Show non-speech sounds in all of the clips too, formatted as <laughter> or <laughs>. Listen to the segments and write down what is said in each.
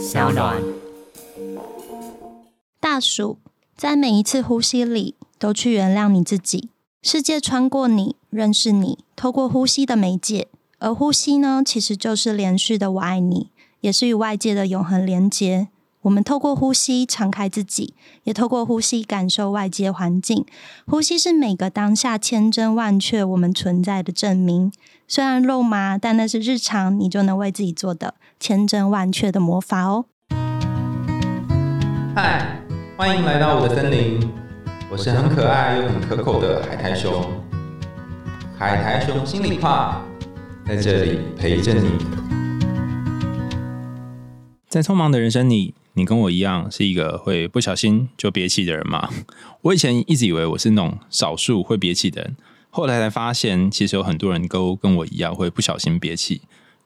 小暖。大暑，在每一次呼吸里，都去原谅你自己。世界穿过你，认识你，透过呼吸的媒介。而呼吸呢，其实就是连续的“我爱你”，也是与外界的永恒连接。我们透过呼吸敞开自己，也透过呼吸感受外界环境。呼吸是每个当下千真万确我们存在的证明。虽然肉麻，但那是日常你就能为自己做的千真万确的魔法哦。嗨，欢迎来到我的森林，我是很可爱又很可口的海苔熊。海苔熊心里话，在这里陪着你。在匆忙的人生里，你跟我一样是一个会不小心就憋气的人吗？<laughs> 我以前一直以为我是那种少数会憋气的人，后来才发现，其实有很多人都跟我一样会不小心憋气。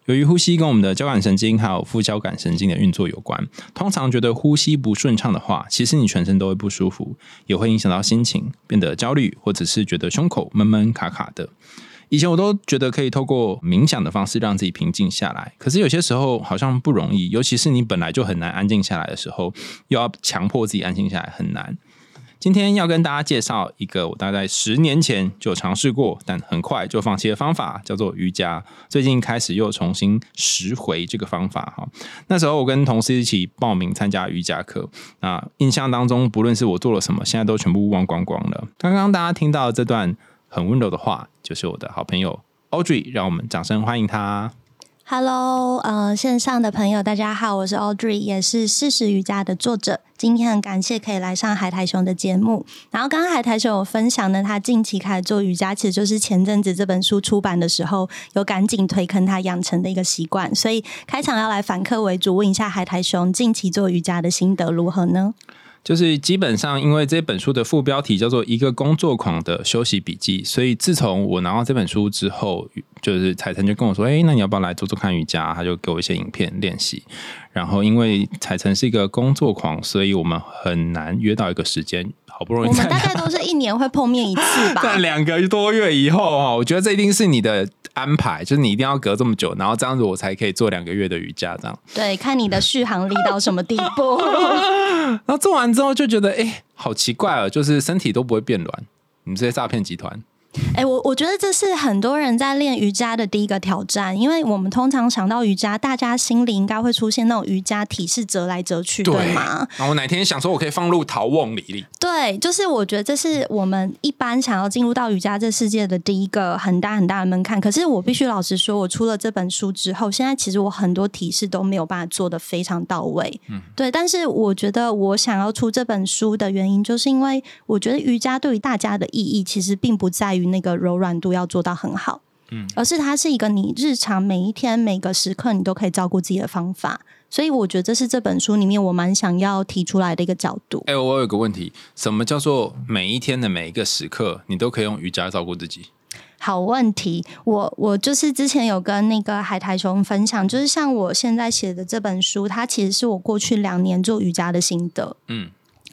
由于呼吸跟我们的交感神经还有副交感神经的运作有关，通常觉得呼吸不顺畅的话，其实你全身都会不舒服，也会影响到心情，变得焦虑，或者是觉得胸口闷闷卡卡的。以前我都觉得可以透过冥想的方式让自己平静下来，可是有些时候好像不容易，尤其是你本来就很难安静下来的时候，又要强迫自己安静下来，很难。今天要跟大家介绍一个我大概十年前就尝试过，但很快就放弃的方法，叫做瑜伽。最近开始又重新拾回这个方法哈。那时候我跟同事一起报名参加瑜伽课，那印象当中不论是我做了什么，现在都全部忘光光了。刚刚大家听到这段很温柔的话，就是我的好朋友 Audrey，让我们掌声欢迎他。Hello，呃，线上的朋友，大家好，我是 Audrey，也是四十瑜伽的作者。今天很感谢可以来上海苔熊的节目。然后刚刚海苔熊有分享呢，他近期开始做瑜伽，其实就是前阵子这本书出版的时候，有赶紧推坑他养成的一个习惯。所以开场要来反客为主，问一下海苔熊近期做瑜伽的心得如何呢？就是基本上，因为这本书的副标题叫做《一个工作狂的休息笔记》，所以自从我拿到这本书之后，就是彩晨就跟我说：“哎、那你要不要来做做看瑜伽？”他就给我一些影片练习。然后因为彩晨是一个工作狂，所以我们很难约到一个时间。好不容易我们大概都是一年会碰面一次吧。<laughs> 但两个多月以后啊，我觉得这一定是你的安排，就是你一定要隔这么久，然后这样子我才可以做两个月的瑜伽这样。对，看你的续航力到什么地步。<laughs> 然后做完之后就觉得，哎、好奇怪哦，就是身体都不会变软。你们这些诈骗集团，哎、我我觉得这是很多人在练瑜伽的第一个挑战，因为我们通常想到瑜伽，大家心里应该会出现那种瑜伽体式折来折去，对吗？然后我哪天想说，我可以放入陶瓮里里，对，就是我觉得这是我们一般想要进入到瑜伽这世界的第一个很大很大的门槛。可是我必须老实说，我出了这本书之后，现在其实我很多体式都没有办法做的非常到位。嗯，对。但是我觉得我想要出这本书的原因，就是因为我觉得瑜伽对于大家的意义，其实并不在于那个柔软度要做到很好。嗯，而是它是一个你日常每一天每个时刻你都可以照顾自己的方法，所以我觉得这是这本书里面我蛮想要提出来的一个角度。哎、我有个问题，什么叫做每一天的每一个时刻，你都可以用瑜伽照顾自己？好问题，我我就是之前有跟那个海苔熊分享，就是像我现在写的这本书，它其实是我过去两年做瑜伽的心得。嗯，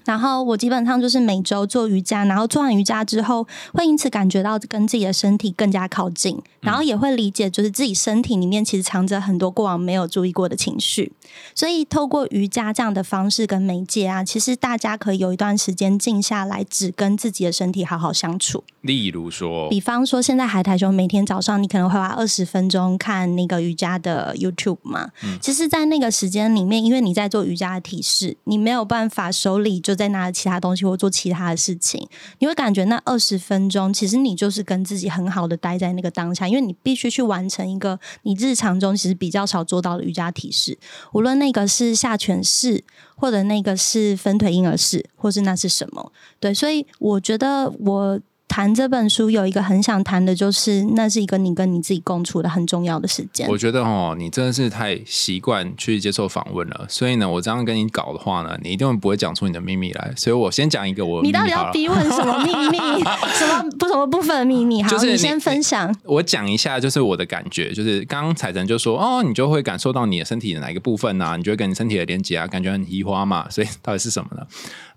然后我基本上就是每周做瑜伽，然后做完瑜伽之后，会因此感觉到跟自己的身体更加靠近，然后也会理解，就是自己身体里面其实藏着很多过往没有注意过的情绪。所以透过瑜伽这样的方式跟媒介啊，其实大家可以有一段时间静下来，只跟自己的身体好好相处。例如说，比方说，现在海苔熊每天早上你可能会花二十分钟看那个瑜伽的 YouTube 嘛。嗯其实，在那个时间里面，因为你在做瑜伽的体式，你没有办法手里就就在拿着其他东西或做其他的事情，你会感觉那二十分钟，其实你就是跟自己很好的待在那个当下，因为你必须去完成一个你日常中其实比较少做到的瑜伽体式，无论那个是下犬式，或者那个是分腿婴儿式，或是那是什么。对，所以我觉得我谈这本书有一个很想谈的，就是那是一个你跟你自己共处的很重要的时间。我觉得哦，你真的是太习惯去接受访问了，所以呢，我这样跟你搞的话呢，你一定不会讲出你的秘密来。所以我先讲一个我的你到底要逼问什么秘密？<laughs> 什么不什么部分的秘密？好，就是你你先分享。我讲一下，就是我的感觉，就是刚刚彩晨就说，哦，你就会感受到你的身体的哪一个部分啊，你就会跟你身体的连接啊，感觉很移花嘛，所以到底是什么呢？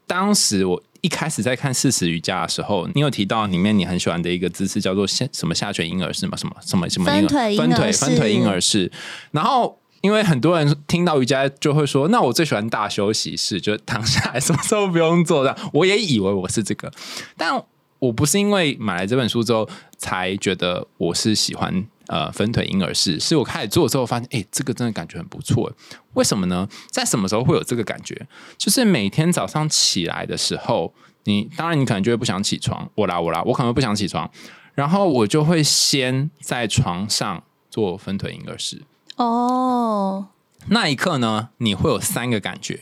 当时我一开始在看四十瑜伽的时候，你有提到里面你很喜欢的一个姿势叫做下什么下犬婴儿式嘛，什么什么什么婴儿分腿分腿分腿婴儿式，然后。因为很多人听到瑜伽就会说，那我最喜欢大休息室，就躺下来，什么时候不用做的。我也以为我是这个，但我不是因为买来这本书之后才觉得我是喜欢呃分腿婴儿式，是我开始做之后发现，哎，这个真的感觉很不错。为什么呢？在什么时候会有这个感觉？就是每天早上起来的时候，你当然你可能就会不想起床，我啦我啦，我可能不想起床，然后我就会先在床上做分腿婴儿式。哦，那一刻呢，你会有三个感觉。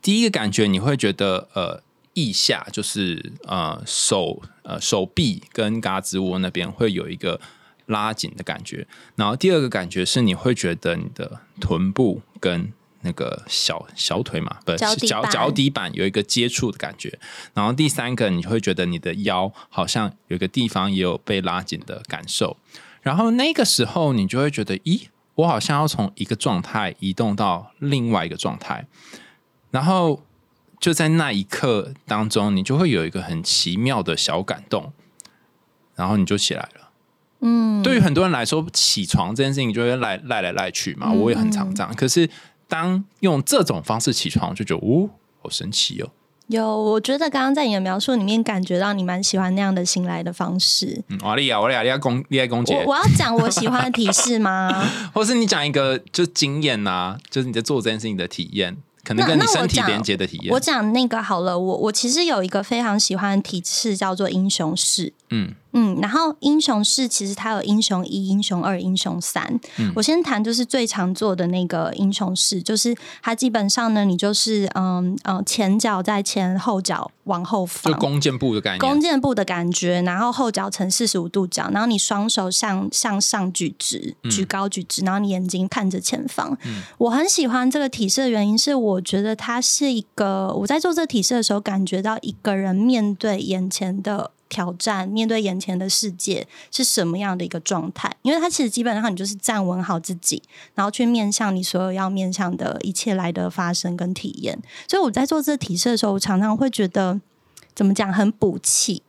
第一个感觉，你会觉得呃，腋下就是呃手呃手臂跟胳肢窝那边会有一个拉紧的感觉。然后第二个感觉是，你会觉得你的臀部跟那个小小腿嘛，不是脚脚底板有一个接触的感觉。然后第三个，你会觉得你的腰好像有个地方也有被拉紧的感受。然后那个时候，你就会觉得，咦？我好像要从一个状态移动到另外一个状态，然后就在那一刻当中，你就会有一个很奇妙的小感动，然后你就起来了。嗯，对于很多人来说，起床这件事情就会赖赖来赖去嘛，我也很常这样。可是当用这种方式起床，就觉得哦，好神奇哦。有，我觉得刚刚在你的描述里面，感觉到你蛮喜欢那样的醒来的方式。瓦利亚，瓦利亚，公，利亚公姐，我我要讲我喜欢的提示吗？<laughs> 或是你讲一个就经验呐，就是你在做这件事情的体验，可能跟你身体连接的体验。我讲那个好了，我我其实有一个非常喜欢的体式，叫做英雄式。嗯。嗯，然后英雄式其实它有英雄一、英雄二、英雄三。我先谈就是最常做的那个英雄式，就是它基本上呢，你就是嗯嗯前脚在前，后脚往后放，就弓箭步的感觉，弓箭步的感觉，然后后脚呈四十五度角，然后你双手向向上举直，举高举直，然后你眼睛看着前方。我很喜欢这个体式的原因是，我觉得它是一个我在做这个体式的时候，感觉到一个人面对眼前的。挑战面对眼前的世界是什么样的一个状态？因为他其实基本上你就是站稳好自己，然后去面向你所有要面向的一切来的发生跟体验。所以我在做这个体式的时候，我常常会觉得怎么讲很补气。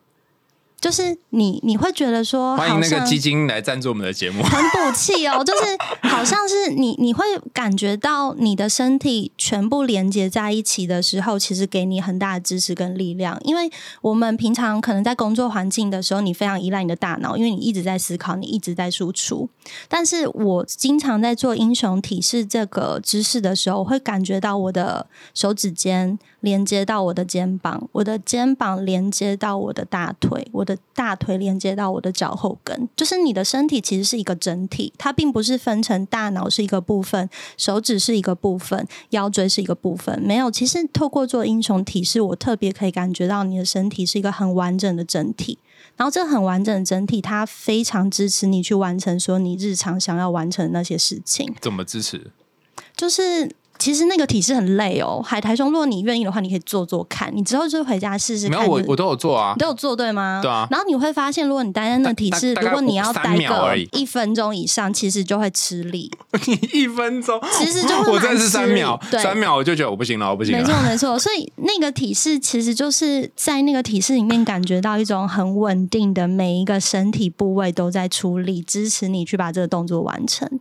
就是你，你会觉得说，欢迎那个基金来赞助我们的节目，很补气哦。<laughs> 就是好像是你，你会感觉到你的身体全部连接在一起的时候，其实给你很大的支持跟力量。因为我们平常可能在工作环境的时候，你非常依赖你的大脑，因为你一直在思考，你一直在输出。但是我经常在做英雄体式这个姿势的时候，会感觉到我的手指尖。连接到我的肩膀，我的肩膀连接到我的大腿，我的大腿连接到我的脚后跟，就是你的身体其实是一个整体，它并不是分成大脑是一个部分，手指是一个部分，腰椎是一个部分，没有。其实透过做英雄体式，我特别可以感觉到你的身体是一个很完整的整体，然后这很完整的整体，它非常支持你去完成说你日常想要完成的那些事情。怎么支持？就是。其实那个体式很累哦，海苔兄，如果你愿意的话，你可以做做看。你之后就回家试试。没有我，我都有做啊，都有做对吗？对啊。然后你会发现，如果你待在那体式，如果你要待个一分钟以上，其实就会吃力。你 <laughs> 一分钟，其实就会 <laughs> 我真的是三秒，三秒我就觉得我不行了，我不行了。没错没错，所以那个体式其实就是在那个体式里面感觉到一种很稳定的，每一个身体部位都在出力，支持你去把这个动作完成。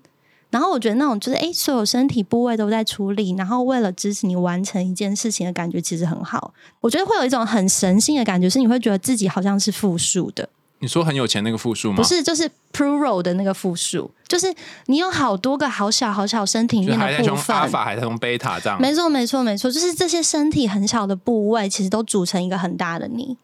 然后我觉得那种就是哎，所有身体部位都在处理，然后为了支持你完成一件事情的感觉，其实很好。我觉得会有一种很神性的感觉，是你会觉得自己好像是复数的。你说很有钱那个复数吗？不是，就是 plural 的那个复数，就是你有好多个好小好小身体里面的部分，阿法还是从贝塔这样？没错，没错，没错，就是这些身体很小的部位，其实都组成一个很大的你。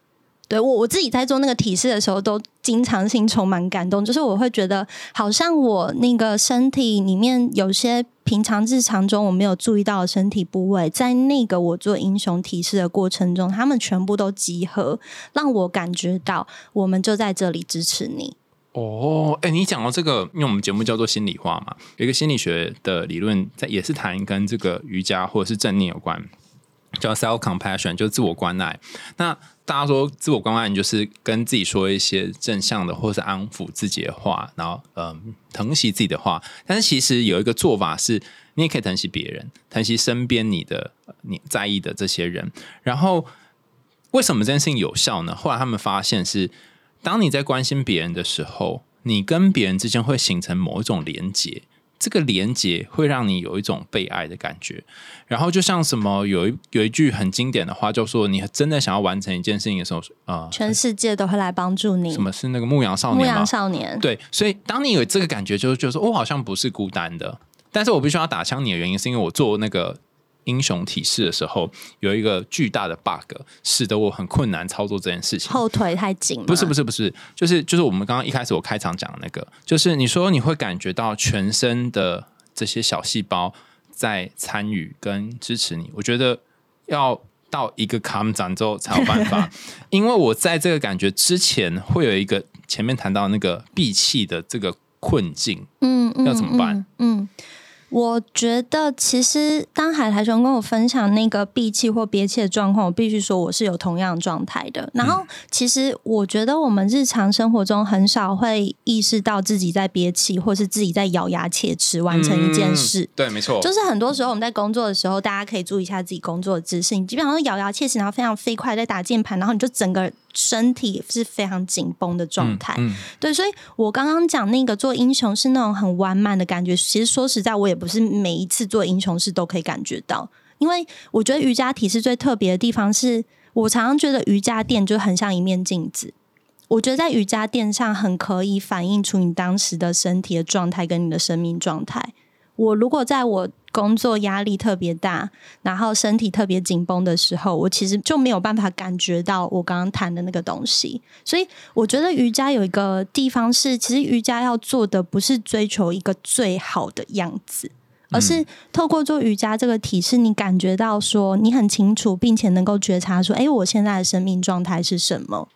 对我我自己在做那个体式的时候，都经常性充满感动。就是我会觉得，好像我那个身体里面有些平常日常中我没有注意到的身体部位，在那个我做英雄体式的过程中，他们全部都集合，让我感觉到我们就在这里支持你。哦，哎，你讲到这个，因为我们节目叫做心理化嘛，有一个心理学的理论，在也是谈跟这个瑜伽或者是正念有关，叫 self compassion，就是自我关爱。那大家说自我关爱，就是跟自己说一些正向的，或是安抚自己的话，然后嗯，疼惜自己的话。但是其实有一个做法是，你也可以疼惜别人，疼惜身边你的你在意的这些人。然后为什么这件事情有效呢？后来他们发现是，当你在关心别人的时候，你跟别人之间会形成某一种连结。这个连接会让你有一种被爱的感觉。然后就像什么有一有一句很经典的话，就说你真的想要完成一件事情的时候，呃，全世界都会来帮助你。什么是那个牧羊少年？牧羊少年。对，所以当你有这个感觉，就是觉得说，我好像不是孤单的。但是我必须要打枪你的原因，是因为我做那个英雄体式的时候，有一个巨大的 bug，使得我很困难操作这件事情。后腿太紧。不是不是不是，就是就是我们刚刚一开始我开场讲的那个，就是你说你会感觉到全身的这些小细胞。在参与跟支持你，我觉得要到一个卡姆展之后才有办法，<laughs> 因为我在这个感觉之前会有一个前面谈到那个闭气的这个困境，嗯，要怎么办？嗯。我觉得其实当海苔熊跟我分享那个闭气或憋气的状况，我必须说我是有同样状态的。然后其实我觉得我们日常生活中很少会意识到自己在憋气，或是自己在咬牙切齿完成一件事。对，没错。就是很多时候我们在工作的时候，大家可以注意一下自己工作的姿势。你基本上都咬牙切齿，然后非常飞快在打键盘，然后你就整个。身体是非常紧绷的状态，对，所以我刚刚讲那个做英雄是那种很完满的感觉。其实说实在，我也不是每一次做英雄事都可以感觉到，因为我觉得瑜伽体式最特别的地方是，我常常觉得瑜伽垫就很像一面镜子。我觉得在瑜伽垫上很可以反映出你当时的身体的状态跟你的生命状态。我如果在我工作压力特别大，然后身体特别紧绷的时候，我其实就没有办法感觉到我刚刚谈的那个东西。所以我觉得瑜伽有一个地方是，其实瑜伽要做的不是追求一个最好的样子，而是透过做瑜伽这个体式，你感觉到说你很清楚，并且能够觉察说，哎，我现在的生命状态是什么？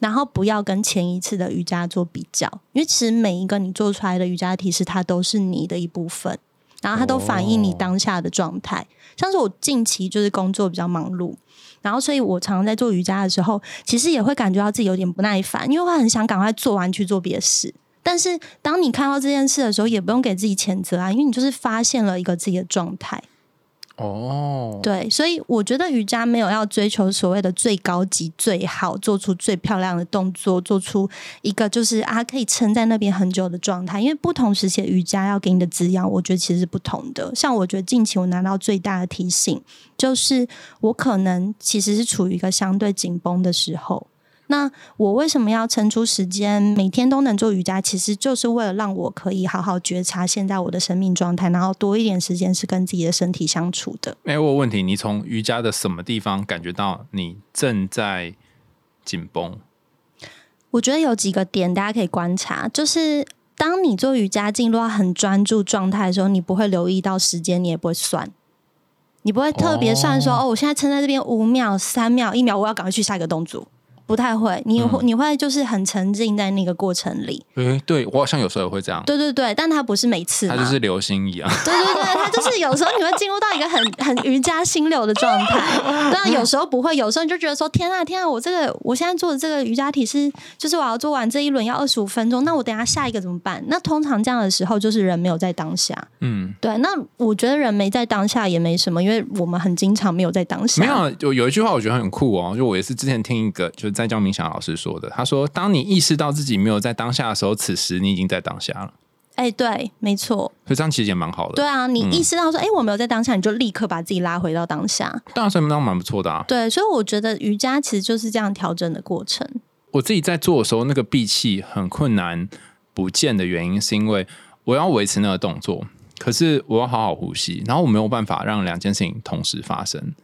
然后不要跟前一次的瑜伽做比较，因为其实每一个你做出来的瑜伽体式，它都是你的一部分。然后它都反映你当下的状态，像是我近期就是工作比较忙碌，然后所以我常常在做瑜伽的时候，其实也会感觉到自己有点不耐烦，因为会很想赶快做完去做别的事。但是当你看到这件事的时候，也不用给自己谴责啊，因为你就是发现了一个自己的状态。哦，对，所以我觉得瑜伽没有要追求所谓的最高级、最好，做出最漂亮的动作，做出一个就是啊可以撑在那边很久的状态。因为不同时期的瑜伽要给你的滋养，我觉得其实是不同的。像我觉得近期我拿到最大的提醒，就是我可能其实是处于一个相对紧绷的时候。那我为什么要腾出时间每天都能做瑜伽？其实就是为了让我可以好好觉察现在我的生命状态，然后多一点时间是跟自己的身体相处的。哎，我有问题，你从瑜伽的什么地方感觉到你正在紧绷？我觉得有几个点大家可以观察，就是当你做瑜伽进入到很专注状态的时候，你不会留意到时间，你也不会算，你不会特别算说哦，我现在撑在这边五秒、三秒、一秒，我要赶快去下一个动作。不太会，你会你会就是很沉浸在那个过程里。诶，对我好像有时候也会这样。对对对，但它不是每次，它就是流星一样。<laughs> 对对对，它就是有时候你会进入到一个很 <laughs> 很瑜伽心流的状态，<laughs> 但有时候不会，有时候你就觉得说天啊天啊，我这个我现在做的这个瑜伽体是，就是我要做完这一轮要二十五分钟，那我等下下一个怎么办？那通常这样的时候就是人没有在当下。嗯，对。那我觉得人没在当下也没什么，因为我们很经常没有在当下。没有，有有一句话我觉得很酷哦，就我也是之前听一个就是在教冥想老师。说的，他说：“当你意识到自己没有在当下的时候，此时你已经在当下了。”哎，对，没错。所以这样其实也蛮好的。对啊，你意识到说：“哎，我没有在当下”，你就立刻把自己拉回到当下。当然，这样蛮不错的啊。对，所以我觉得瑜伽其实就是这样调整的过程。我自己在做的时候，那个闭气很困难不见的原因，是因为我要维持那个动作，可是我要好好呼吸，然后我没有办法让两件事情同时发生。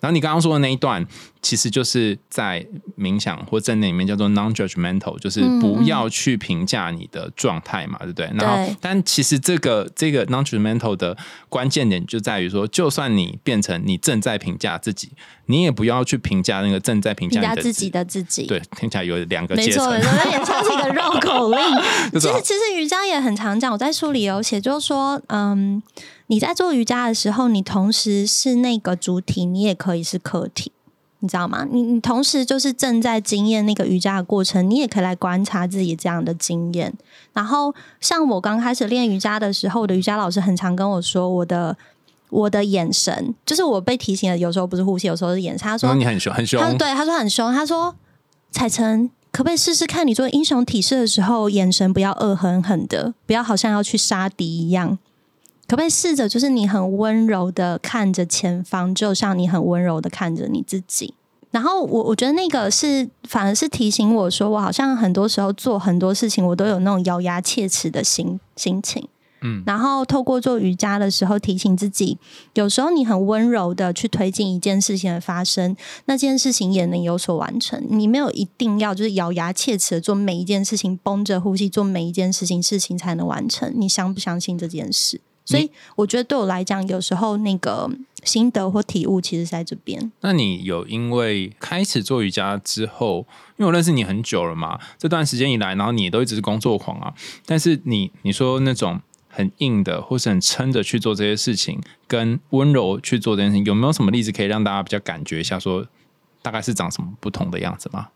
然后你刚刚说的那一段，其实就是在冥想或正念里面叫做 non-judgmental，就是不要去评价你的状态嘛，对不对？然后，但其实这个这个 non-judgmental 的关键点就在于说，就算你变成你正在评价自己，你也不要去评价那个正在评价自己的自己。对，听起来有两个阶层，没错，有点像是一个绕口令。<laughs> 其实，其实瑜伽也很常讲，我在书里有写，就是说，嗯。你在做瑜伽的时候，你同时是那个主体，你也可以是客体，你知道吗？你你同时就是正在经验那个瑜伽的过程，你也可以来观察自己这样的经验。然后，像我刚开始练瑜伽的时候，我的瑜伽老师很常跟我说，我的我的眼神，就是我被提醒的，有时候不是呼吸，有时候是眼神。他说你很凶，很凶。他对他说很凶。他说彩晨，可不可以试试看，你做英雄体式的时候，眼神不要恶狠狠的，不要好像要去杀敌一样。可不可以试着就是你很温柔的看着前方，就像你很温柔的看着你自己。然后我我觉得那个是反而是提醒我说，我好像很多时候做很多事情，我都有那种咬牙切齿的心心情。嗯然后透过做瑜伽的时候，提醒自己，有时候你很温柔的去推进一件事情的发生，那件事情也能有所完成。你没有一定要就是咬牙切齿的做每一件事情，绷着呼吸做每一件事情，事情才能完成。你相不相信这件事？所以我觉得对我来讲，有时候那个心得或体悟，其实在这边。那你有因为开始做瑜伽之后，因为我认识你很久了嘛，这段时间以来，然后你都一直是工作狂啊，但是你你说那种很硬的，或是很撑着去做这些事情，跟温柔去做这件事情，有没有什么例子可以让大家比较感觉一下说大概是长什么不同的样子吗？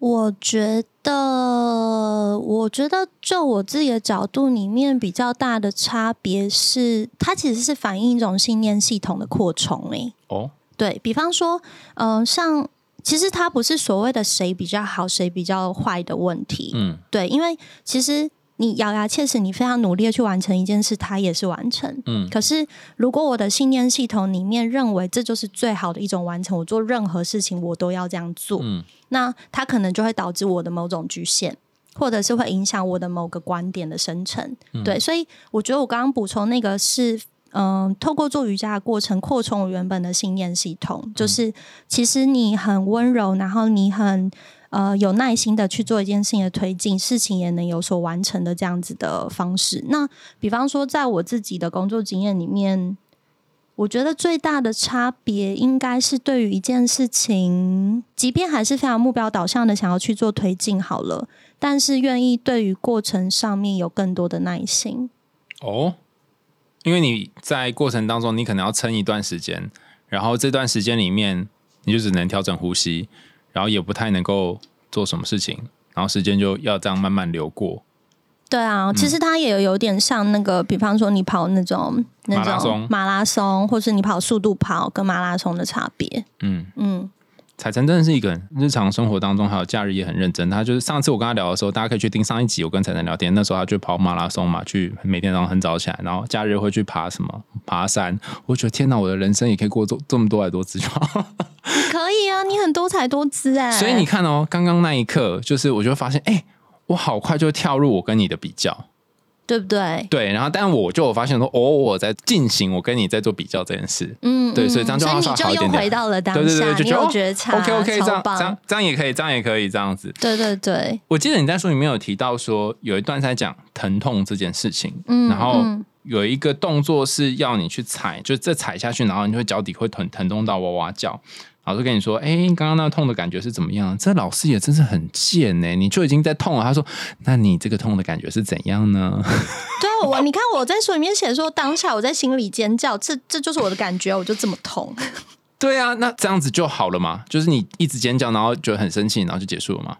我觉得，我觉得就我自己的角度里面，比较大的差别是，它其实是反映一种信念系统的扩充、欸。哦，对比方说，嗯、像其实它不是所谓的谁比较好，谁比较坏的问题。嗯对，因为其实你咬牙切齿，你非常努力的去完成一件事，它也是完成。嗯可是如果我的信念系统里面认为这就是最好的一种完成，我做任何事情我都要这样做，嗯那它可能就会导致我的某种局限。或者是会影响我的某个观点的生成，对，所以我觉得我刚刚补充那个是，嗯、透过做瑜伽的过程扩充我原本的信念系统，就是其实你很温柔，然后你很呃有耐心的去做一件事情的推进，事情也能有所完成的这样子的方式。那比方说，在我自己的工作经验里面，我觉得最大的差别应该是对于一件事情，即便还是非常目标导向的想要去做推进好了，但是愿意对于过程上面有更多的耐心。哦，因为你在过程当中，你可能要撑一段时间，然后这段时间里面，你就只能调整呼吸，然后也不太能够做什么事情，然后时间就要这样慢慢流过。对啊，其实它也有点像那个，比方说你跑那种那马拉松种马拉松，或是你跑速度跑跟马拉松的差别。嗯，嗯，彩晨真的是一个人日常生活当中还有假日也很认真。他就是上次我跟他聊的时候，大家可以去听上一集，我跟彩晨聊天，那时候他去跑马拉松嘛，去每天早上很早起来，然后假日会去爬什么爬山。我觉得天哪，我的人生也可以过这这么多来多姿就好。<laughs> 可以啊，你很多才多姿哎、所以你看哦，刚刚那一刻，就是我就发现，哎、我好快就跳入我跟你的比较，对不对？对，然后但我就有发现说，哦，我在进行我跟你在做比较这件事，嗯，对嗯所以这样就好所以你就好一点点又回到了当对对对，就觉得哦觉察 OK OK，这样这样这样也可以，这样也可以，这样子。对对对，我记得你在书里面有提到说，有一段在讲疼痛这件事情，嗯，然后嗯有一个动作是要你去踩，就是这踩下去，然后你会脚底会疼疼痛到哇哇叫。老师跟你说，哎、刚刚那个痛的感觉是怎么样？这老师也真是很贱呢、你就已经在痛了。他说，那你这个痛的感觉是怎样呢？<laughs> 对啊，我你看我在书里面写说，当下我在心里尖叫，这这就是我的感觉，我就这么痛。<laughs> 对啊，那这样子就好了嘛？就是你一直尖叫，然后觉得很生气，然后就结束了嘛？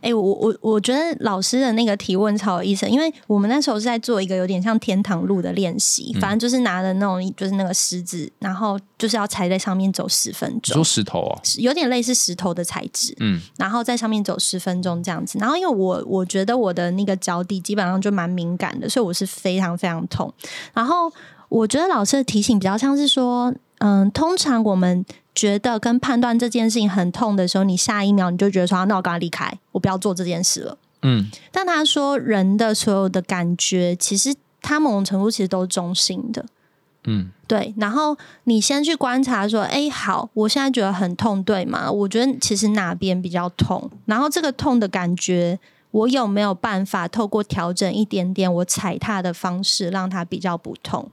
哎、我我我觉得老师的那个提问超有意思，因为我们那时候是在做一个有点像天堂路的练习，反正就是拿着那种就是那个石子，然后就是要踩在上面走十分钟说钟，石头哦，有点类似石头的材质，嗯，然后在上面走十分钟这样子。然后因为我我觉得我的那个脚底基本上就蛮敏感的，所以我是非常非常痛。然后我觉得老师的提醒比较像是说，嗯，通常我们觉得跟判断这件事情很痛的时候，你下一秒你就觉得说，啊那我赶快离开，我不要做这件事了。嗯，但他说，人的所有的感觉，其实他某种程度其实都是中性的。嗯，对，然后你先去观察说，哎，好，我现在觉得很痛，对吗？我觉得其实哪边比较痛，然后这个痛的感觉，我有没有办法透过调整一点点我踩踏的方式，让它比较不痛？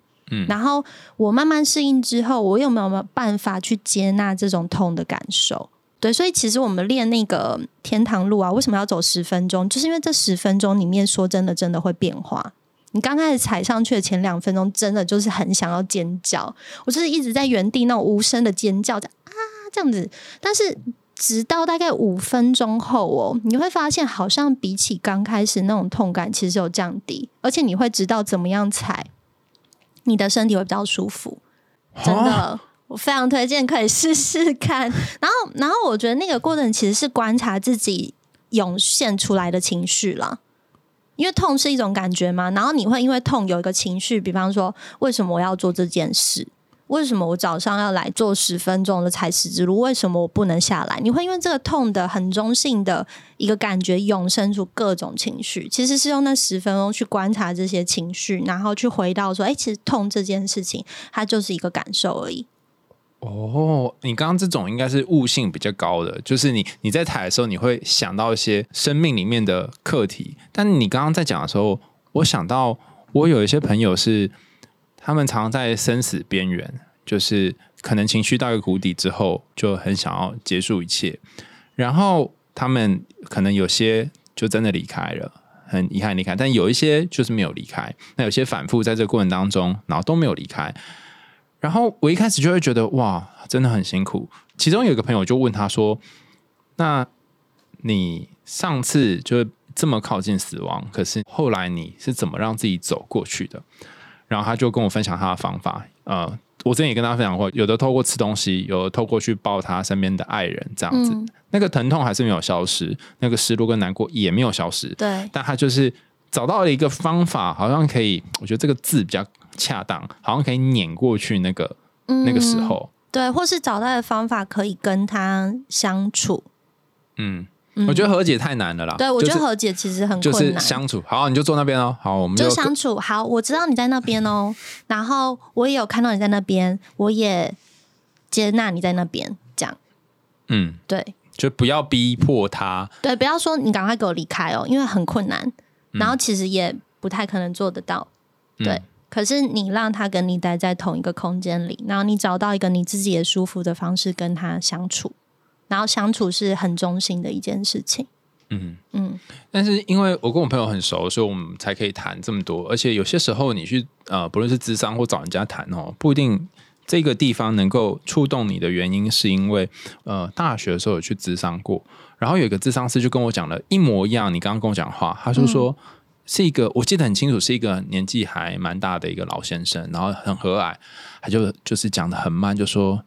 然后我慢慢适应之后，我有没有办法去接纳这种痛的感受？对，所以其实我们练那个天堂路啊，为什么要走十分钟？就是因为这十分钟里面，说真的，真的会变化。你刚开始踩上去的前两分钟，真的就是很想要尖叫，我就是一直在原地那种无声的尖叫，这样啊这样子。但是直到大概五分钟后哦，你会发现好像比起刚开始那种痛感，其实有降低，而且你会知道怎么样踩，你的身体会比较舒服。真哦的，我非常推荐可以试试看。然后，然后我觉得那个过程其实是观察自己涌现出来的情绪啦。因为痛是一种感觉嘛，然后你会因为痛有一个情绪，比方说为什么我要做这件事？为什么我早上要来做十分钟的踩石之路？为什么我不能下来？你会因为这个痛的很中性的一个感觉，涌生出各种情绪。其实是用那十分钟去观察这些情绪，然后去回到说，哎，其实痛这件事情，它就是一个感受而已。哦，你刚刚这种应该是悟性比较高的，就是你你在踩的时候，你会想到一些生命里面的课题。但你刚刚在讲的时候，我想到我有一些朋友是，他们常在生死边缘，就是可能情绪到一个谷底之后，就很想要结束一切。然后他们可能有些就真的离开了，很遗憾离开，但有一些就是没有离开。那有些反复在这个过程当中，然后都没有离开。然后我一开始就会觉得哇，真的很辛苦。其中有一个朋友就问他说：“那你上次就这么靠近死亡，可是后来你是怎么让自己走过去的？”然后他就跟我分享他的方法。呃，我之前也跟他分享过，有的透过吃东西，有的透过去抱他身边的爱人，这样子，那个疼痛还是没有消失，那个失落跟难过也没有消失。对，但他就是找到了一个方法，好像可以，我觉得这个字比较。恰当，好像可以碾过去那个那个时候，对，或是找到的方法可以跟他相处。嗯，我觉得和解太难了啦。对，我觉得和解其实很就是相处。好，你就坐那边哦。好，我们就相处。好，我知道你在那边哦，然后我也有看到你在那边，我也接纳你在那边。这样，嗯，对，就不要逼迫他。对，不要说你赶快给我离开哦，因为很困难，然后其实也不太可能做得到。对。可是你让他跟你待在同一个空间里，然后你找到一个你自己也舒服的方式跟他相处，然后相处是很中心的一件事情。嗯嗯。但是因为我跟我朋友很熟，所以我们才可以谈这么多。而且有些时候你去呃，不论是智商或找人家谈哦，不一定这个地方能够触动你的原因，是因为呃，大学的时候有去智商过，然后有一个智商师就跟我讲了一模一样，你刚刚跟我讲话，他就说。是一个我记得很清楚，是一个年纪还蛮大的一个老先生，然后很和蔼，他就就是讲的很慢，就说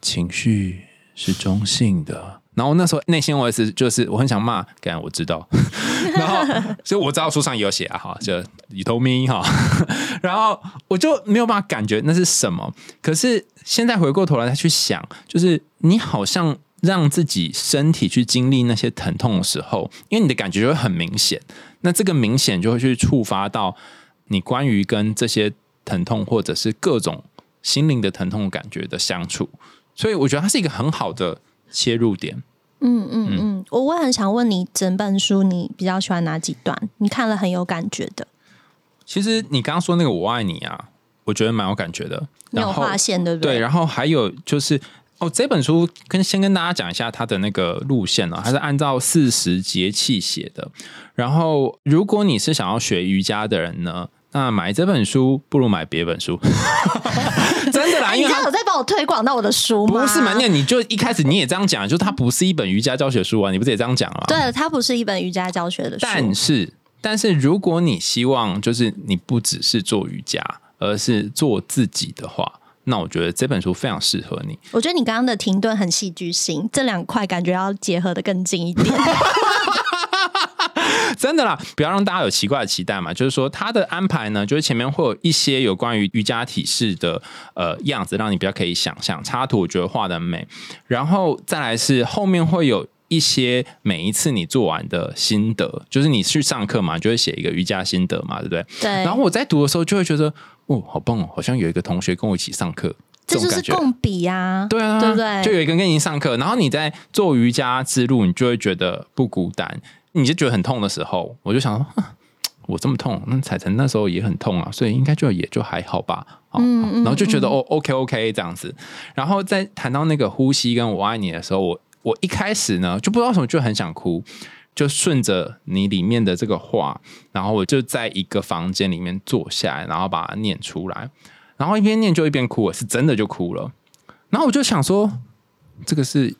情绪是中性的。然后那时候内心我也是，就是我很想骂，干我知道，<laughs> 然后所以我知道书上也有写啊，哈，就你头咪哈，<laughs> 然后我就没有办法感觉那是什么。可是现在回过头来再去想，就是你好像让自己身体去经历那些疼痛的时候，因为你的感觉就会很明显。那这个明显就会去触发到你关于跟这些疼痛或者是各种心灵的疼痛感觉的相处，所以我觉得它是一个很好的切入点。嗯嗯嗯，我我很想问你，整本书你比较喜欢哪几段？你看了很有感觉的。其实你刚刚说那个“我爱你”啊，我觉得蛮有感觉的。没有划线，对不对？对，然后还有就是。哦，这本书跟先跟大家讲一下它的那个路线呢，它是按照四十节气写的。然后，如果你是想要学瑜伽的人呢，那买这本书不如买别本书。真的啦，你家有在帮我推广到我的书吗？不是嘛？那你就一开始你也这样讲，就它不是一本瑜伽教学书啊，你不是也这样讲了？对，它不是一本瑜伽教学的书。但是，但是如果你希望就是你不只是做瑜伽，而是做自己的话。那我觉得这本书非常适合你。我觉得你刚刚的停顿很戏剧性，这两块感觉要结合的更近一点。<laughs> <laughs> 真的啦，不要让大家有奇怪的期待嘛。就是说，他的安排呢，就是前面会有一些有关于瑜伽体式的呃样子，让你比较可以想象。插图我觉得画的美，然后再来是后面会有一些每一次你做完的心得，就是你去上课嘛，就会写一个瑜伽心得嘛，对不对？对。然后我在读的时候就会觉得。哦，好棒哦！好像有一个同学跟我一起上课，这就是共比呀，对啊，对不对？就有一个人跟你上课，然后你在做瑜伽之路，你就会觉得不孤单。你就觉得很痛的时候，我就想说，我这么痛，那彩晨那时候也很痛啊，所以应该就也就还好吧。嗯，然后就觉得哦，OK OK 这样子。然后在谈到那个呼吸跟我爱你的时候，我我一开始呢就不知道什么，就很想哭。就顺着你里面的这个话，然后我就在一个房间里面坐下来，然后把它念出来，然后一边念就一边哭，我是真的就哭了。然后我就想说，这个是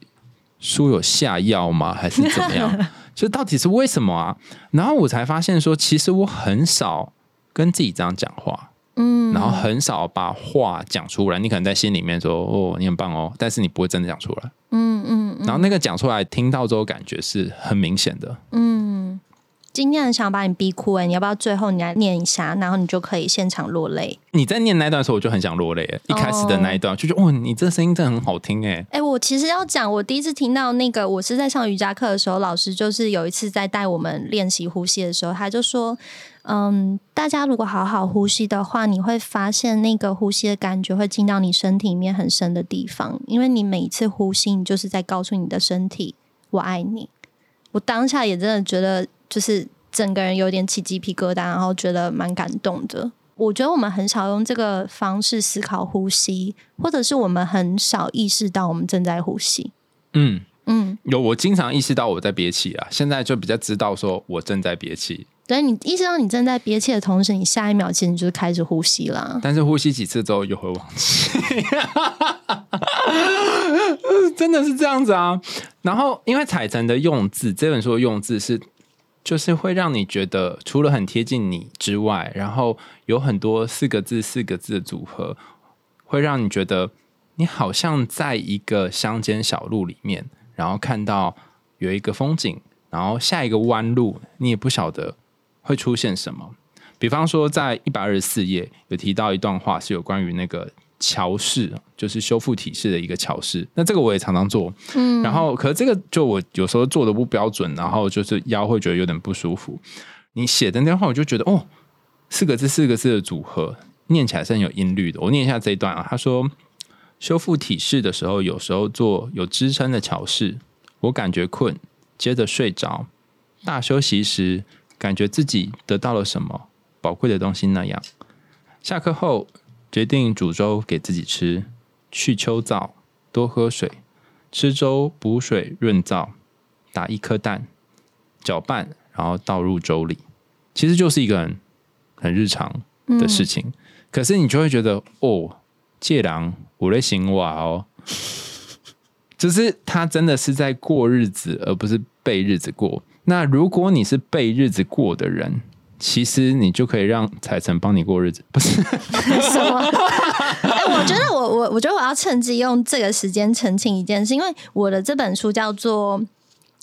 书有下药吗，<laughs> 还是怎么样？就到底是为什么啊？然后我才发现说，其实我很少跟自己这样讲话，嗯，然后很少把话讲出来。你可能在心里面说，哦，你很棒哦，但是你不会真的讲出来。嗯嗯，然后那个讲出来，听到之后感觉是很明显的。嗯，今天很想把你逼哭哎、你要不要最后你来念一下，然后你就可以现场落泪。你在念那段的时候，我就很想落泪耶。一开始的那一段，就觉得哇，你这声音真的很好听哎。哎、我其实要讲，我第一次听到那个，我是在上瑜伽课的时候，老师就是有一次在带我们练习呼吸的时候，他就说，嗯，大家如果好好呼吸的话，你会发现那个呼吸的感觉会进到你身体里面很深的地方，因为你每一次呼吸，你就是在告诉你的身体，我爱你。我当下也真的觉得，就是整个人有点起鸡皮疙瘩，然后觉得蛮感动的。我觉得我们很少用这个方式思考呼吸，或者是我们很少意识到我们正在呼吸。嗯，嗯，有我经常意识到我在憋气啊，现在就比较知道说我正在憋气，对你意识到你正在憋气的同时，你下一秒其实就是开始呼吸啦。但是呼吸几次之后又会忘记，<laughs> 真的是这样子啊。然后因为彩晨的用字，这本书的用字是。就是会让你觉得除了很贴近你之外，然后有很多四个字、四个字的组合，会让你觉得你好像在一个乡间小路里面，然后看到有一个风景，然后下一个弯路你也不晓得会出现什么。比方说，在一百二十四页有提到一段话，是有关于那个桥式，就是修复体式的一个桥式。那这个我也常常做，嗯，然后可是这个就我有时候做的不标准，然后就是腰会觉得有点不舒服。你写的那段话，我就觉得哦，四个字四个字的组合念起来是很有音律的。我念一下这一段啊，他说：修复体式的时候，有时候做有支撑的桥式，我感觉困，接着睡着。大休息时，感觉自己得到了什么宝贵的东西那样。下课后，决定煮粥给自己吃，去秋燥，多喝水，吃粥补水润燥，打一颗蛋，搅拌，然后倒入粥里。其实就是一个很很日常的事情，可是你就会觉得哦，借狼我的行哇哦，<laughs> 就是他真的是在过日子，而不是被日子过。那如果你是被日子过的人，其实你就可以让彩晨帮你过日子，不是？<laughs> 什么？哎、我觉得我我我觉得我要趁机用这个时间澄清一件事，因为我的这本书叫做。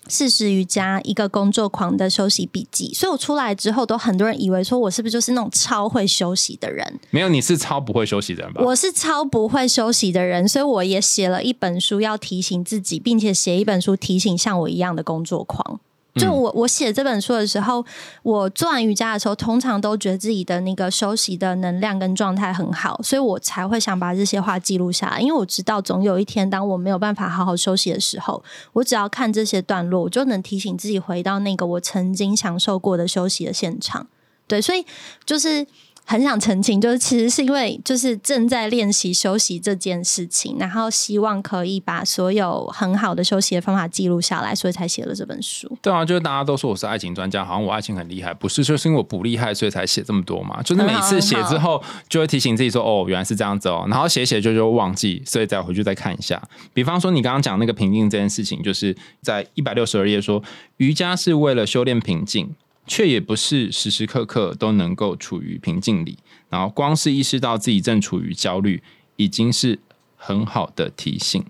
四十瑜伽一个工作狂的休息笔记，所以我出来之后，都很多人以为说我是不是就是那种超会休息的人？没有，你是超不会休息的人吧？我是超不会休息的人，所以我也写了一本书要提醒自己，并且写一本书提醒像我一样的工作狂。就我我写这本书的时候，我做完瑜伽的时候，通常都觉得自己的那个休息的能量跟状态很好，所以我才会想把这些话记录下来。因为我知道，总有一天当我没有办法好好休息的时候，我只要看这些段落，我就能提醒自己回到那个我曾经享受过的休息的现场。对，所以就是。很想澄清，就是其实是因为就是正在练习休息这件事情，然后希望可以把所有很好的休息的方法记录下来，所以才写了这本书。对啊，就是大家都说我是爱情专家，好像我爱情很厉害，不是，就是因为我不厉害，所以才写这么多嘛。就是每次写之后，就会提醒自己说，哦，原来是这样子哦，然后写写就就忘记，所以再回去再看一下。比方说，你刚刚讲那个平静这件事情，就是在一百六十二页说，瑜伽是为了修炼平静。却也不是时时刻刻都能够处于平静里，然后光是意识到自己正处于焦虑，已经是很好的提醒。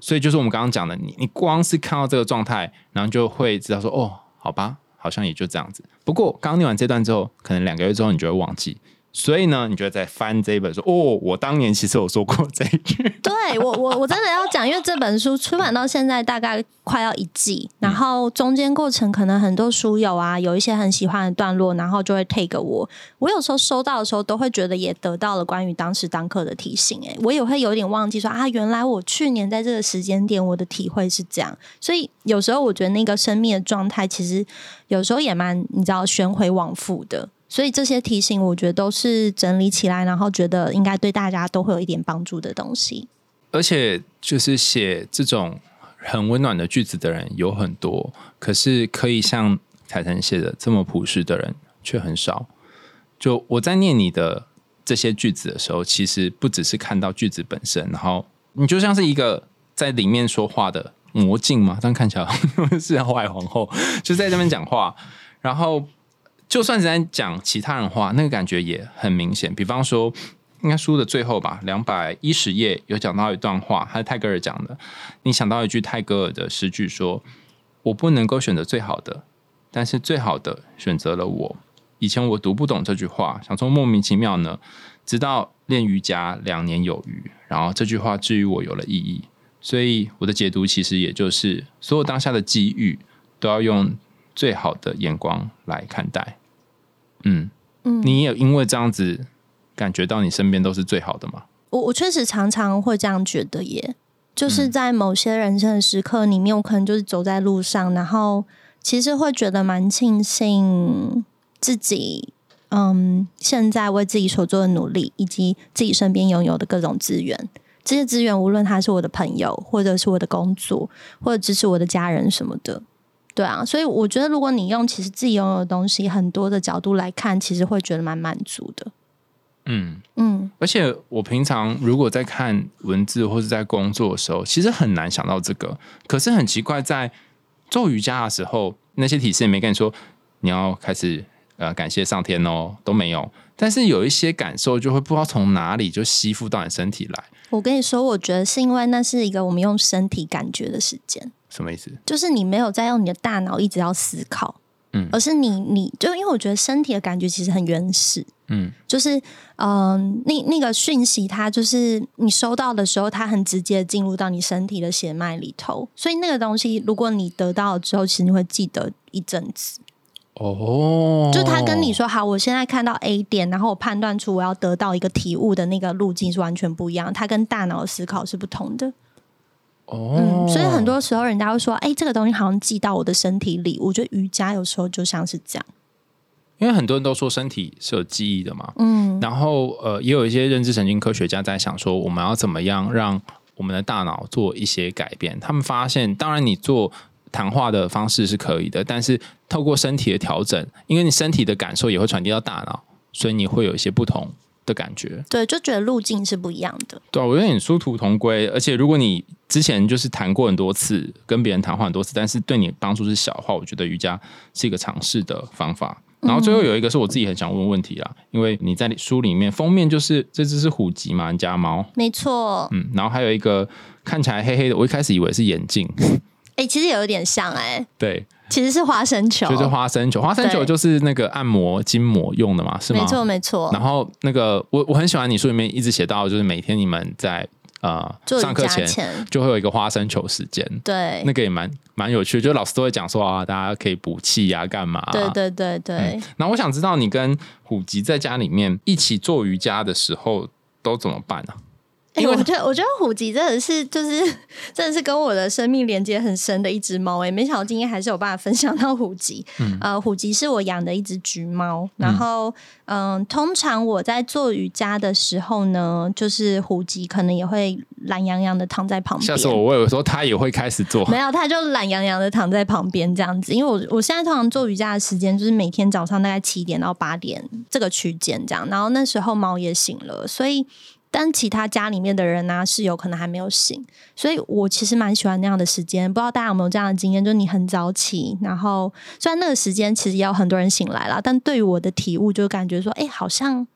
所以就是我们刚刚讲的，你你光是看到这个状态，然后就会知道说，哦，好吧，好像也就这样子。不过刚念完这段之后，可能两个月之后你就会忘记。所以呢，你就在翻这一本书，哦，我当年其实有说过这一句。<laughs> 对我，我我真的要讲，因为这本书出版到现在大概快要一季，然后中间过程可能很多书友啊有一些很喜欢的段落，然后就会 take 我。我有时候收到的时候，都会觉得也得到了关于当时当刻的提醒、欸。我也会有点忘记说啊，原来我去年在这个时间点，我的体会是这样。所以有时候我觉得那个生命的状态，其实有时候也蛮你知道旋回往复的。所以这些提醒，我觉得都是整理起来，然后觉得应该对大家都会有一点帮助的东西。而且，就是写这种很温暖的句子的人有很多，可是可以像彩晨写的这么朴实的人却很少。就我在念你的这些句子的时候，其实不只是看到句子本身，然后你就像是一个在里面说话的魔镜嘛，这样看起来 <laughs> 是坏皇后，就在这边讲话，然后。就算是在讲其他人话，那个感觉也很明显。比方说，应该书的最后吧，两百一十页有讲到一段话，还是泰戈尔讲的。你想到一句泰戈尔的诗句，说：“我不能够选择最好的，但是最好的选择了我。以前我读不懂这句话，想说莫名其妙呢。直到练瑜伽两年有余，然后这句话至于我有了意义。所以我的解读其实也就是，所有当下的机遇都要用最好的眼光来看待。嗯嗯，你也因为这样子感觉到你身边都是最好的吗？我我确实常常会这样觉得，耶，就是在某些人生的时刻里面，我可能就是走在路上，然后其实会觉得蛮庆幸自己，嗯，现在为自己所做的努力，以及自己身边拥有的各种资源。这些资源，无论他是我的朋友，或者是我的工作，或者支持我的家人什么的，对啊，所以我觉得，如果你用其实自己拥有的东西很多的角度来看，其实会觉得蛮满足的。嗯嗯，而且我平常如果在看文字或是在工作的时候，其实很难想到这个。可是很奇怪，在做瑜伽的时候，那些提示也没跟你说你要开始呃感谢上天哦，都没有。但是有一些感受就会不知道从哪里就吸附到你身体来。我跟你说，我觉得是因为那是一个我们用身体感觉的时间。什么意思？就是你没有在用你的大脑一直要思考，嗯，而是你你就因为我觉得身体的感觉其实很原始，嗯，就是嗯，那那个讯息它就是你收到的时候，它很直接进入到你身体的血脉里头，所以那个东西如果你得到了之后，其实你会记得一阵子。哦，就他跟你说好，我现在看到 A 点，然后我判断出我要得到一个体悟的那个路径是完全不一样，它跟大脑的思考是不同的。哦，所以很多时候人家会说，哎，这个东西好像寄到我的身体里。我觉得瑜伽有时候就像是这样，因为很多人都说身体是有记忆的嘛。嗯，然后呃，也有一些认知神经科学家在想说，我们要怎么样让我们的大脑做一些改变？他们发现，当然你做。谈话的方式是可以的，但是透过身体的调整，因为你身体的感受也会传递到大脑，所以你会有一些不同的感觉。对，就觉得路径是不一样的。对啊，我觉得你殊途同归。而且如果你之前就是谈过很多次，跟别人谈话很多次，但是对你帮助是小的话，我觉得瑜伽是一个尝试的方法。然后最后有一个是我自己很想问问题啦，因为你在书里面封面就是这只是虎吉嘛，你家猫，没错。嗯，然后还有一个看起来黑黑的，我一开始以为是眼镜。哎，其实有一点像哎，对，其实是花生球，就是花生球，花生球就是那个按摩筋膜用的嘛，是吗？没错，没错。然后那个我我很喜欢你书里面一直写到，就是每天你们在呃上课前就会有一个花生球时间，对，那个也蛮蛮有趣，就老师都会讲说啊，大家可以补气呀，干嘛？对对对对。那我想知道你跟虎吉在家里面一起做瑜伽的时候都怎么办呢？因为我觉得，我觉得虎吉真的是，就是真的是跟我的生命连接很深的一只猫哎，没想到今天还是有办法分享到虎吉。嗯 <laughs> 呃，虎吉是我养的一只橘猫，然后嗯，通常我在做瑜伽的时候呢，就是虎吉可能也会懒洋洋的躺在旁边。下次我我有说他也会开始做，没有，它就懒洋洋的躺在旁边这样子。因为我我现在通常做瑜伽的时间就是每天早上大概七点到八点这个区间这样，然后那时候猫也醒了，所以。但其他家里面的人呢，室友可能还没有醒，所以我其实蛮喜欢那样的时间。不知道大家有没有这样的经验？就是你很早起，然后虽然那个时间其实也有很多人醒来了，但对于我的体悟，就感觉说，哎，好像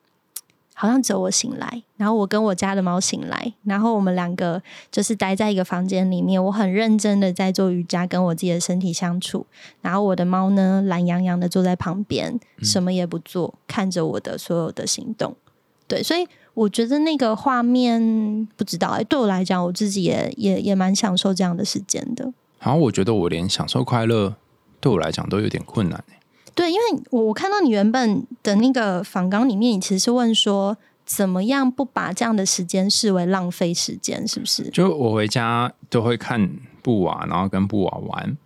好像只有我醒来，然后我跟我家的猫醒来，然后我们两个就是待在一个房间里面，我很认真的在做瑜伽，跟我自己的身体相处，然后我的猫呢，懒洋洋的坐在旁边，什么也不做，看着我的所有的行动。对，所以。我觉得那个画面不知道哎，对我来讲，我自己也也也蛮享受这样的时间的。好，我觉得我连享受快乐对我来讲都有点困难对，因为我我看到你原本的那个访纲里面，你其实是问说，怎么样不把这样的时间视为浪费时间，是不是？就我回家都会看布娃，然后跟布娃玩。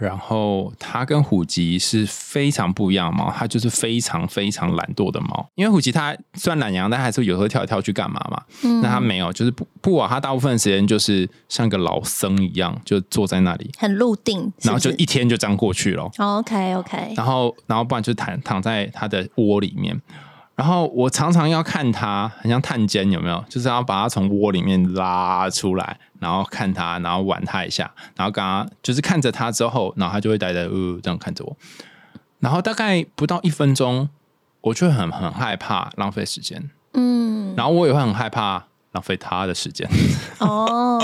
然后它跟虎吉是非常不一样的猫，它就是非常非常懒惰的猫。因为虎吉它虽然懒洋，但还是有时候跳来跳去干嘛嘛。嗯那它没有，就是不不啊，它大部分时间就是像个老僧一样，就坐在那里，很入定，然后就一天就这样过去了。OK OK。然后然后不然就躺躺在它的窝里面。然后我常常要看它，很像探监，有没有？就是要把它从窝里面拉出来，然后看它，然后玩它一下，然后刚刚就是看着它之后，然后它就会呆呆呃这样看着我。然后大概不到一分钟，我就很很害怕浪费时间，嗯，然后我也会很害怕浪费他的时间。哦，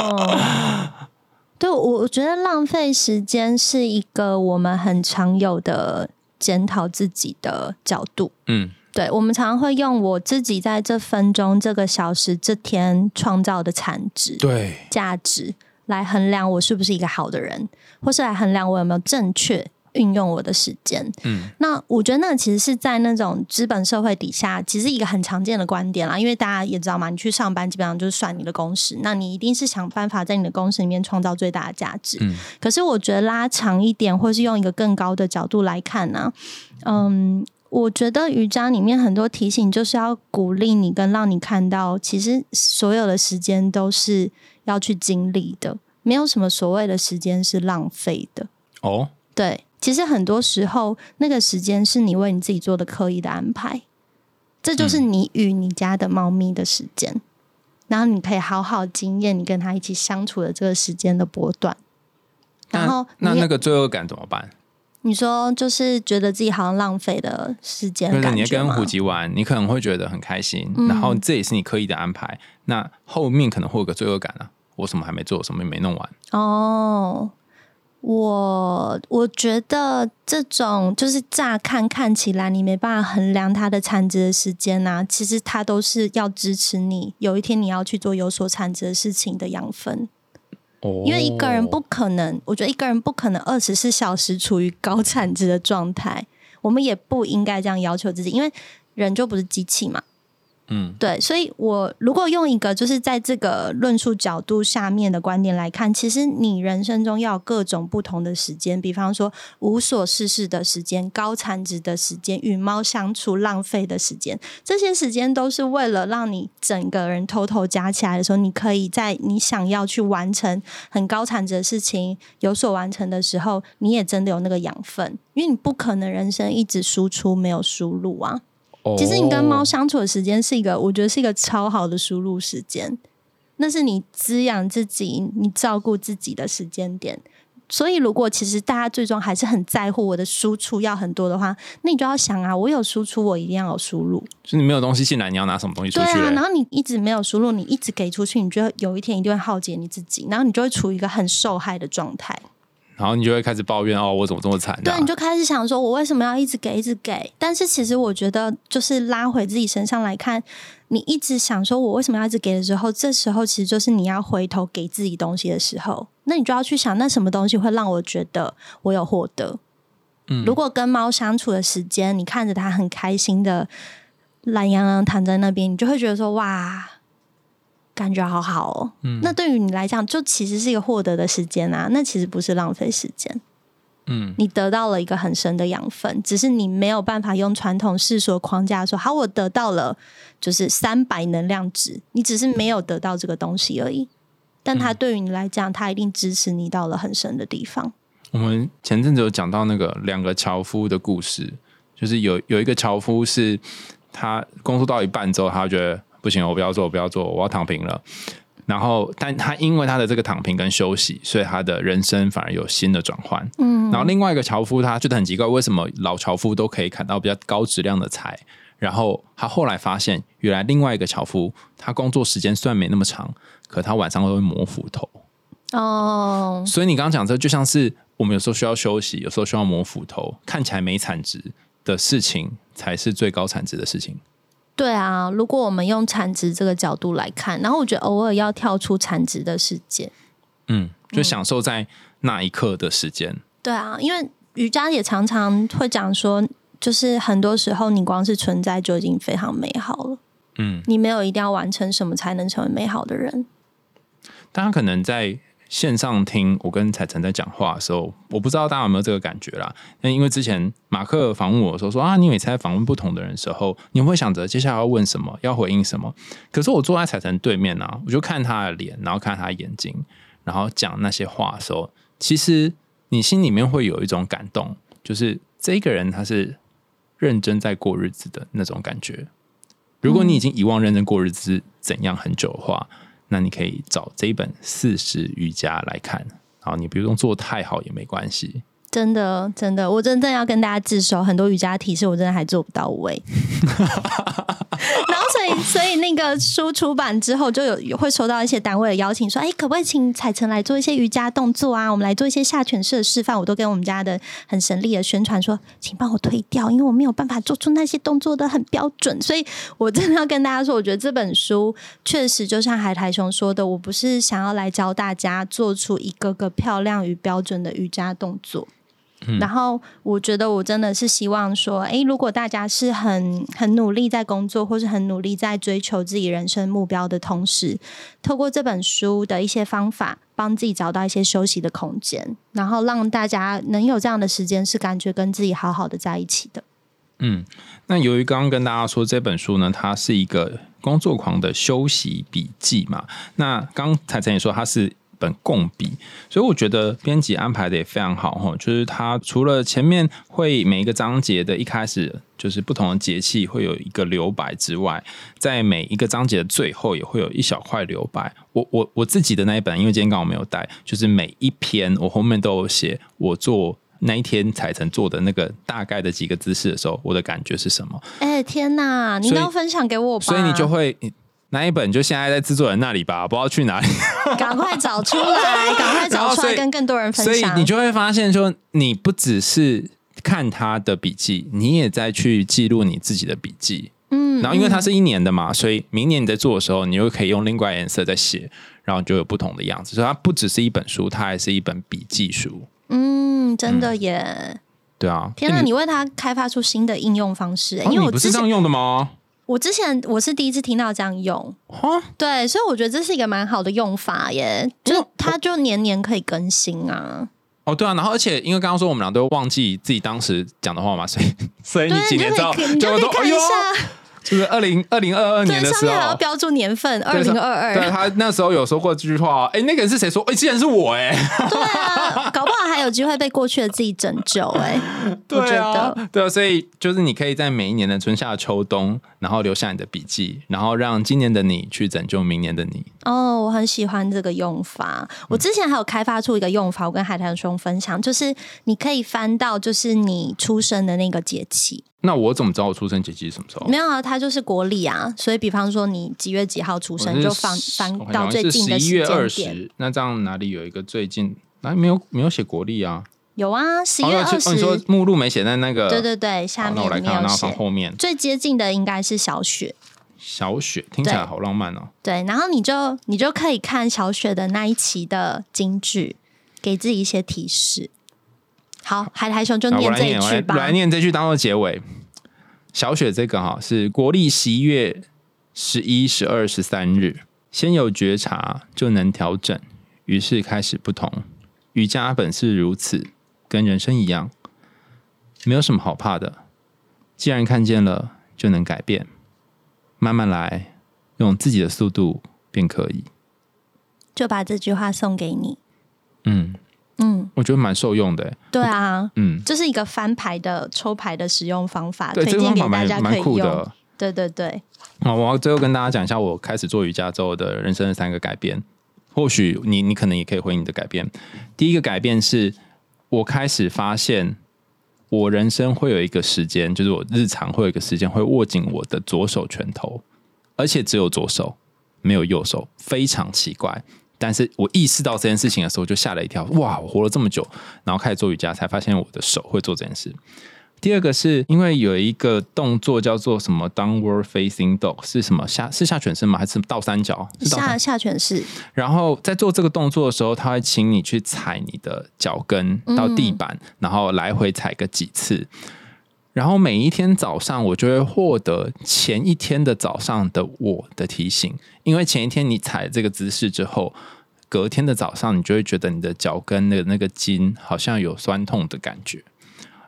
<laughs> 对我，我觉得浪费时间是一个我们很常有的检讨自己的角度。嗯，对，我们常常会用我自己在这分钟、这个小时、这天创造的产值、对，价值来衡量我是不是一个好的人，或是来衡量我有没有正确运用我的时间。嗯，那我觉得那其实是在那种资本社会底下，其实一个很常见的观点啦。因为大家也知道嘛，你去上班基本上就是算你的工时，那你一定是想办法在你的工时里面创造最大的价值。嗯可是我觉得拉长一点，或是用一个更高的角度来看呢、嗯，我觉得瑜伽里面很多提醒就是要鼓励你，跟让你看到，其实所有的时间都是要去经历的，没有什么所谓的时间是浪费的。哦，对，其实很多时候那个时间是你为你自己做的刻意的安排，这就是你与你家的猫咪的时间，然后你可以好好经验你跟它一起相处的这个时间的波段。然后那那那个罪恶感怎么办？你说就是觉得自己好像浪费了时间你跟虎吉玩，你可能会觉得很开心，嗯然后这也是你刻意的安排，那后面可能会有个罪恶感啊，我什么还没做，什么也没弄完。哦，我我觉得这种就是乍看看起来你没办法衡量它的产值的时间呐、其实它都是要支持你有一天你要去做有所产值的事情的养分。哦因为一个人不可能，我觉得一个人不可能二十四小时处于高产值的状态，我们也不应该这样要求自己，因为人就不是机器嘛。嗯对，所以我如果用一个就是在这个论述角度下面的观点来看，其实你人生中要有各种不同的时间，比方说无所事事的时间、高产值的时间、与猫相处浪费的时间，这些时间都是为了让你整个人偷偷加起来的时候，你可以在你想要去完成很高产值的事情有所完成的时候，你也真的有那个养分，因为你不可能人生一直输出没有输入啊。其实你跟猫哦相处的时间是一个，我觉得是一个超好的输入时间，那是你滋养自己、你照顾自己的时间点。所以，如果其实大家最终还是很在乎我的输出要很多的话，那你就要想啊，我有输出，我一定要有输入。就是你没有东西进来，你要拿什么东西出对啊，去然后你一直没有输入，你一直给出去，你觉得有一天一定会耗竭你自己，然后你就会处于一个很受害的状态。然后你就会开始抱怨哦，我怎么这么惨、啊？对，你就开始想说，我为什么要一直给，一直给？但是其实我觉得，就是拉回自己身上来看，你一直想说我为什么要一直给的时候，这时候其实就是你要回头给自己东西的时候。那你就要去想，那什么东西会让我觉得我有获得？嗯如果跟猫相处的时间，你看着它很开心的懒洋洋躺在那边，你就会觉得说，哇。感觉好好哦，嗯那对于你来讲，就其实是一个获得的时间啊，那其实不是浪费时间。嗯你得到了一个很深的养分，只是你没有办法用传统世俗框架说，好，我得到了就是三百能量值，你只是没有得到这个东西而已。但它对于你来讲，它一定支持你到了很深的地方。我们前阵子有讲到那个两个樵夫的故事，就是有有一个樵夫是他工作到一半之后，他觉得不行，我不要做，我不要做，我要躺平了。然后，但他因为他的这个躺平跟休息，所以他的人生反而有新的转换。嗯，然后另外一个樵夫，他觉得很奇怪，为什么老樵夫都可以砍到比较高质量的柴？然后他后来发现，原来另外一个樵夫，他工作时间虽然没那么长，可他晚上都会磨斧头。哦，所以你刚刚讲这就像是我们有时候需要休息，有时候需要磨斧头，看起来没产值的事情，才是最高产值的事情。对啊，如果我们用产值这个角度来看，然后我觉得偶尔要跳出产值的世界。嗯，就享受在那一刻的时间。对啊，因为瑜伽也常常会讲说，就是很多时候你光是存在就已经非常美好了。嗯，你没有一定要完成什么才能成为美好的人。大家可能在线上听我跟彩晨在讲话的时候，我不知道大家有没有这个感觉啦。那因为之前马克访问我的时候说啊，你每次在访问不同的人的时候，你会想着接下来要问什么，要回应什么。可是我坐在彩晨对面啊，我就看他的脸，然后看他的眼睛，然后讲那些话的时候，其实你心里面会有一种感动，就是这个人他是认真在过日子的那种感觉。如果你已经遗忘认真过日子怎样很久的话，那你可以找这一本《四十瑜伽》来看。啊，你不用做太好也没关系。真的，真的，我真正要跟大家自首，很多瑜伽体式我真的还做不到位。<laughs> 然后，所以，所以那个书出版之后，就有会收到一些单位的邀请，说：“哎，可不可以请彩晨来做一些瑜伽动作啊？我们来做一些下犬式的示范。”我都跟我们家的很神力的宣传说：“请帮我推掉，因为我没有办法做出那些动作的很标准。”所以，我真的要跟大家说，我觉得这本书确实就像海苔熊说的，我不是想要来教大家做出一个个漂亮与标准的瑜伽动作。然后我觉得我真的是希望说，诶，如果大家是很很努力在工作，或是很努力在追求自己人生目标的同时，透过这本书的一些方法，帮自己找到一些休息的空间，然后让大家能有这样的时间，是感觉跟自己好好的在一起的。嗯，那由于刚刚跟大家说这本书呢，它是一个工作狂的休息笔记嘛，那刚才陈也说它是。本共笔，所以我觉得编辑安排的也非常好哈。就是它除了前面会每一个章节的一开始就是不同的节气会有一个留白之外，在每一个章节的最后也会有一小块留白。我我我自己的那一本，因为今天刚好没有带，就是每一篇我后面都有写我做那一天才曾做的那个大概的几个姿势的时候，我的感觉是什么？哎天哪，你要分享给我吧，所以你就会。那一本就现在在制作人那里吧，不知道去哪里。<laughs> 赶快找出来，<laughs> 赶快找出来，跟更多人分享。所以你就会发现，说你不只是看他的笔记，你也在去记录你自己的笔记。嗯，然后因为它是一年的嘛，所以明年你在做的时候，你又可以用另外颜色在写，然后就有不同的样子。所以它不只是一本书，它还是一本笔记书。嗯，真的耶。对啊，天哪！你为它开发出新的应用方式，因为我不是这样用的吗？我之前我是第一次听到这样用，对，所以我觉得这是一个蛮好的用法耶，就它就年年可以更新啊。哦，对啊，然后而且因为刚刚说我们俩都忘记自己当时讲的话嘛，所以所以你几年之后就都看一下。就是二零二零二二年的时候，还要标注年份，二零二二。对他那时候有说过这句话，哎，那个人是谁说？哎，竟然是我哎！<laughs> 对啊，搞不好还有机会被过去的自己拯救哎。<laughs> 对啊，对啊，所以就是你可以在每一年的春夏秋冬，然后留下你的笔记，然后让今年的你去拯救明年的你。哦，我很喜欢这个用法。我之前还有开发出一个用法，我跟海棠兄分享，就是你可以翻到就是你出生的那个节气。那我怎么知道我出生节气是什么时候？没有啊，它就是国历啊，所以比方说你几月几号出生，就翻翻到最近的时间点。那这样哪里有一个最近？哪里没有没有写国历啊？有啊，十一月二十。你说目录没写在那个？对对对，下面没有写。后面最接近的应该是小雪。小雪听起来好浪漫哦。对，然后你就你就可以看小雪的那一期的京剧，给自己一些提示。好，海苔熊就念这一句吧。来念这句当做结尾。小雪这个哈是国历十一月十一、十二、十三日，先有觉察就能调整，于是开始不同。瑜伽本是如此，跟人生一样，没有什么好怕的。既然看见了，就能改变。慢慢来，用自己的速度便可以。就把这句话送给你。嗯。嗯，我觉得蛮受用的。对啊，嗯，这是一个翻牌的抽牌的使用方法，推荐给大家可以用。对对对。好，我要最后跟大家讲一下我开始做瑜伽之后的人生的三个改变。或许你你可能也可以回应你的改变。第一个改变是我开始发现，我人生会有一个时间，就是我日常会有一个时间会握紧我的左手拳头，而且只有左手，没有右手，非常奇怪。但是我意识到这件事情的时候，就吓了一跳。哇！我活了这么久，然后开始做瑜伽，才发现我的手会做这件事。第二个是因为有一个动作叫做什么 downward facing dog，是什么下是下犬式吗？还是倒三角？下下犬式。然后在做这个动作的时候，他会请你去踩你的脚跟到地板，然后来回踩个几次。然后每一天早上，我就会获得前一天的早上的我的提醒，因为前一天你踩这个姿势之后，隔天的早上你就会觉得你的脚跟的那个筋好像有酸痛的感觉，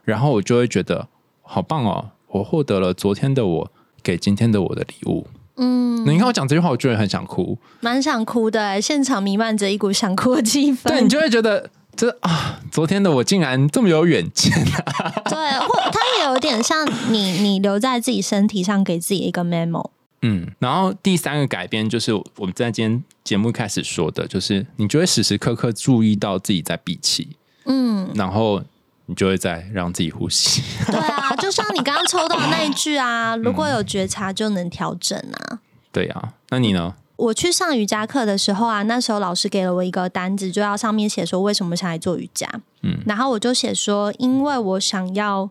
然后我就会觉得好棒哦，我获得了昨天的我给今天的我的礼物。嗯，你看我讲这句话，我就会很想哭，蛮想哭的，现场弥漫着一股想哭的气氛。对你就会觉得。这啊，昨天的我竟然这么有远见啊！对，或它也有点像你，你留在自己身体上给自己一个 memo。嗯，然后第三个改变就是我们在今天节目开始说的，就是你就会时时刻刻注意到自己在闭气。嗯，然后你就会在让自己呼吸。<laughs> 对啊，就像你刚刚抽到的那一句啊，如果有觉察就能调整啊。对啊，那你呢？我去上瑜伽课的时候啊，那时候老师给了我一个单子，就要上面写说为什么想来做瑜伽。嗯，然后我就写说，因为我想要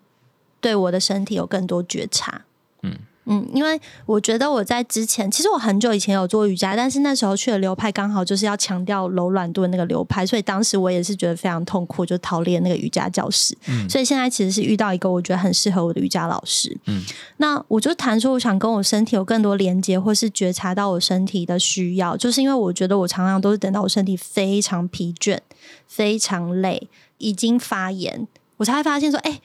对我的身体有更多觉察。嗯。嗯，因为我觉得我在之前，其实我很久以前有做瑜伽，但是那时候去的流派刚好就是要强调柔软度的那个流派，所以当时我也是觉得非常痛苦，就逃离那个瑜伽教室。嗯，所以现在其实是遇到一个我觉得很适合我的瑜伽老师。嗯，那我就谈说，我想跟我身体有更多连接，或是觉察到我身体的需要，就是因为我觉得我常常都是等到我身体非常疲倦、非常累，已经发炎，我才会发现说，哎，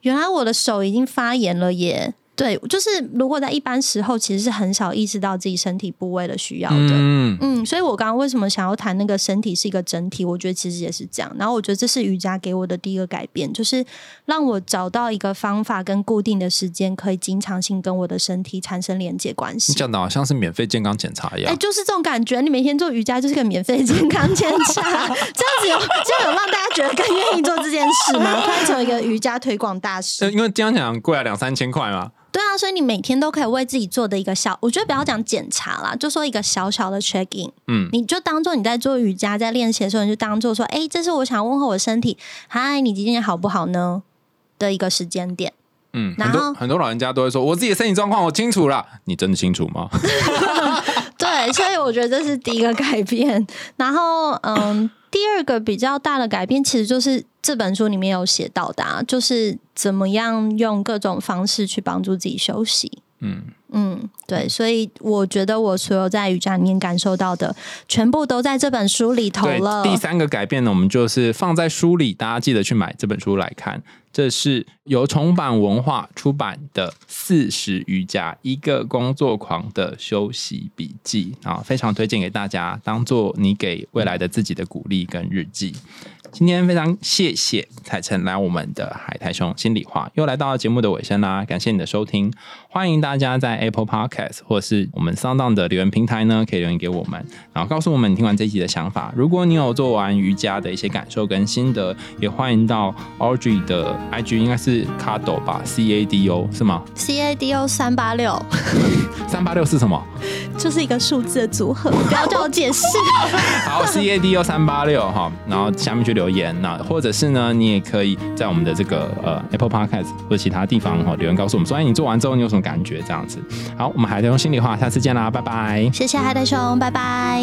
原来我的手已经发炎了耶。对，就是如果在一般时候，其实是很少意识到自己身体部位的需要的。嗯嗯，所以我刚刚为什么想要谈那个身体是一个整体？我觉得其实也是这样。然后我觉得这是瑜伽给我的第一个改变，就是让我找到一个方法跟固定的时间，可以经常性跟我的身体产生连接关系。你讲的好像是免费健康检查一样。哎，就是这种感觉。你每天做瑜伽就是个免费健康检查，<laughs> 这样子有这样有让大家觉得更愿意做这件事吗？突然成为一个瑜伽推广大使。因为健康检查贵啊，两三千块嘛。对啊，所以你每天都可以为自己做的一个小，我觉得不要讲检查啦，就说一个小小的 check in，嗯，你就当做你在做瑜伽在练习的时候，你就当做说，哎，这是我想问候我身体，嗨，你今天好不好呢？的一个时间点，嗯，很多很多老人家都会说，我自己的身体状况我清楚了，你真的清楚吗？<laughs> 对，所以我觉得这是第一个改变，然后嗯。第二个比较大的改变，其实就是这本书里面有写到的，就是怎么样用各种方式去帮助自己休息。嗯嗯，对，所以我觉得我所有在瑜伽里面感受到的，全部都在这本书里头了。第三个改变呢，我们就是放在书里，大家记得去买这本书来看。这是由重版文化出版的《四十瑜伽：一个工作狂的休息笔记》啊，非常推荐给大家，当做你给未来的自己的鼓励跟日记。今天非常谢谢彩晨来我们的海苔兄心里话，又来到节目的尾声啦！感谢你的收听，欢迎大家在 Apple Podcast 或是我们 Sound 的留言平台呢，可以留言给我们，然后告诉我们听完这集的想法。如果你有做完瑜伽的一些感受跟心得，也欢迎到 Audrey 的 IG，应该是 Cado 吧，C A D O 是吗？C A D O 三八六，<laughs> 三八六是什么？就是一个数字的组合，不要叫我解释。<laughs> 好，C A D O 三八六哈，然后下面去。留言那，或者是呢，你也可以在我们的这个呃 Apple Podcast 或者其他地方哈留言告诉我们，说哎，你做完之后你有什么感觉这样子。好我们还得用心里话下次见啦拜拜。谢谢海带熊拜拜。